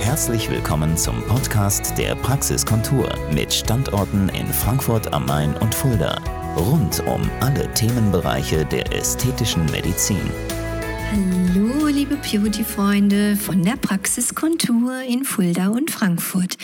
Herzlich willkommen zum Podcast der Praxiskontur mit Standorten in Frankfurt am Main und Fulda. Rund um alle Themenbereiche der ästhetischen Medizin. Hallo, liebe Beauty-Freunde von der Praxiskontur in Fulda und Frankfurt.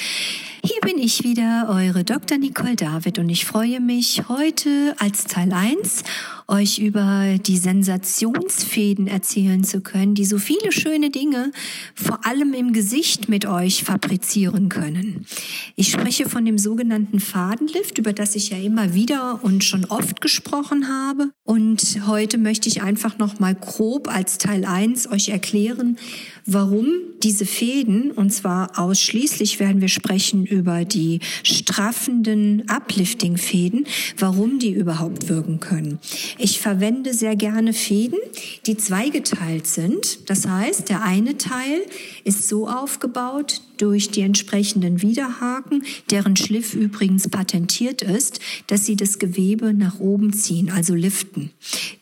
Hier bin ich wieder, eure Dr. Nicole David und ich freue mich heute als Teil 1 euch über die Sensationsfäden erzählen zu können, die so viele schöne Dinge vor allem im Gesicht mit euch fabrizieren können. Ich spreche von dem sogenannten Fadenlift, über das ich ja immer wieder und schon oft gesprochen habe. Und heute möchte ich einfach noch mal grob als Teil 1 euch erklären, warum diese Fäden, und zwar ausschließlich werden wir sprechen über die straffenden Uplifting-Fäden, warum die überhaupt wirken können. Ich verwende sehr gerne Fäden, die zweigeteilt sind. Das heißt, der eine Teil ist so aufgebaut durch die entsprechenden Widerhaken, deren Schliff übrigens patentiert ist, dass sie das Gewebe nach oben ziehen, also liften.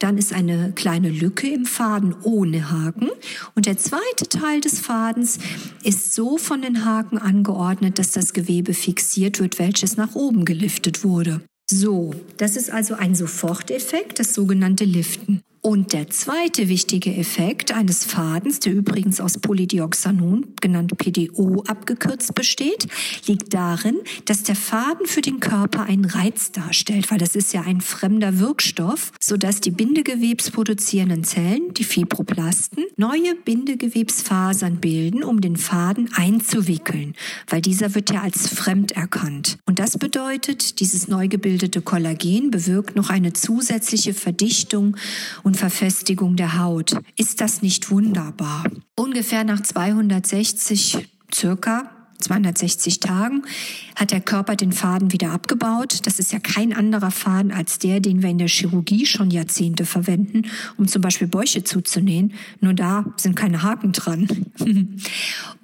Dann ist eine kleine Lücke im Faden ohne Haken und der zweite Teil des Fadens ist so von den Haken angeordnet, dass das Gewebe fixiert wird, welches nach oben geliftet wurde. So, das ist also ein Soforteffekt, das sogenannte Liften. Und der zweite wichtige Effekt eines Fadens, der übrigens aus Polydioxanon, genannt PDO abgekürzt besteht, liegt darin, dass der Faden für den Körper einen Reiz darstellt, weil das ist ja ein fremder Wirkstoff, sodass die bindegewebsproduzierenden Zellen, die Fibroplasten, neue Bindegewebsfasern bilden, um den Faden einzuwickeln, weil dieser wird ja als fremd erkannt. Und das bedeutet, dieses neu gebildete Kollagen bewirkt noch eine zusätzliche Verdichtung und und Verfestigung der Haut. Ist das nicht wunderbar? Ungefähr nach 260 circa 260 Tagen hat der Körper den Faden wieder abgebaut. Das ist ja kein anderer Faden als der, den wir in der Chirurgie schon Jahrzehnte verwenden, um zum Beispiel Bäuche zuzunähen. Nur da sind keine Haken dran.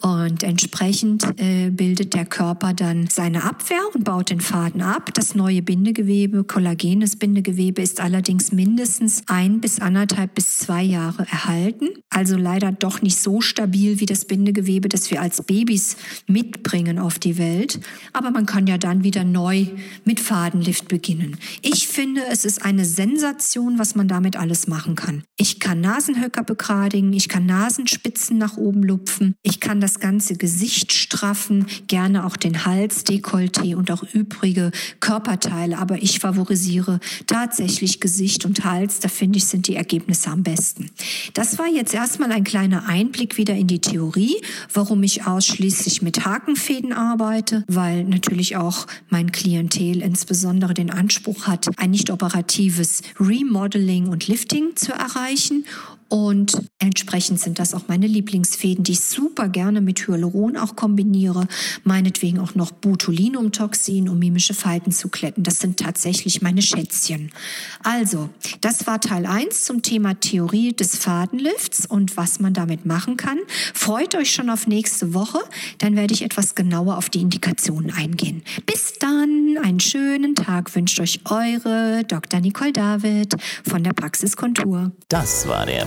und entsprechend äh, bildet der Körper dann seine Abwehr und baut den Faden ab. Das neue Bindegewebe, kollagenes Bindegewebe, ist allerdings mindestens ein bis anderthalb bis zwei Jahre erhalten. Also leider doch nicht so stabil wie das Bindegewebe, das wir als Babys mitbringen auf die Welt aber man kann ja dann wieder neu mit Fadenlift beginnen. Ich finde, es ist eine Sensation, was man damit alles machen kann. Ich kann Nasenhöcker begradigen, ich kann Nasenspitzen nach oben lupfen, ich kann das ganze Gesicht straffen, gerne auch den Hals, Dekolleté und auch übrige Körperteile, aber ich favorisiere tatsächlich Gesicht und Hals, da finde ich, sind die Ergebnisse am besten. Das war jetzt erstmal ein kleiner Einblick wieder in die Theorie, warum ich ausschließlich mit Hakenfäden arbeite, weil natürlich auch mein Klientel insbesondere den Anspruch hat, ein nicht operatives Remodeling und Lifting zu erreichen und entsprechend sind das auch meine Lieblingsfäden, die ich super gerne mit Hyaluron auch kombiniere. Meinetwegen auch noch Botulinumtoxin, um mimische Falten zu kletten. Das sind tatsächlich meine Schätzchen. Also, das war Teil 1 zum Thema Theorie des Fadenlifts und was man damit machen kann. Freut euch schon auf nächste Woche, dann werde ich etwas genauer auf die Indikationen eingehen. Bis dann, einen schönen Tag wünscht euch eure Dr. Nicole David von der Praxiskontur. Das war der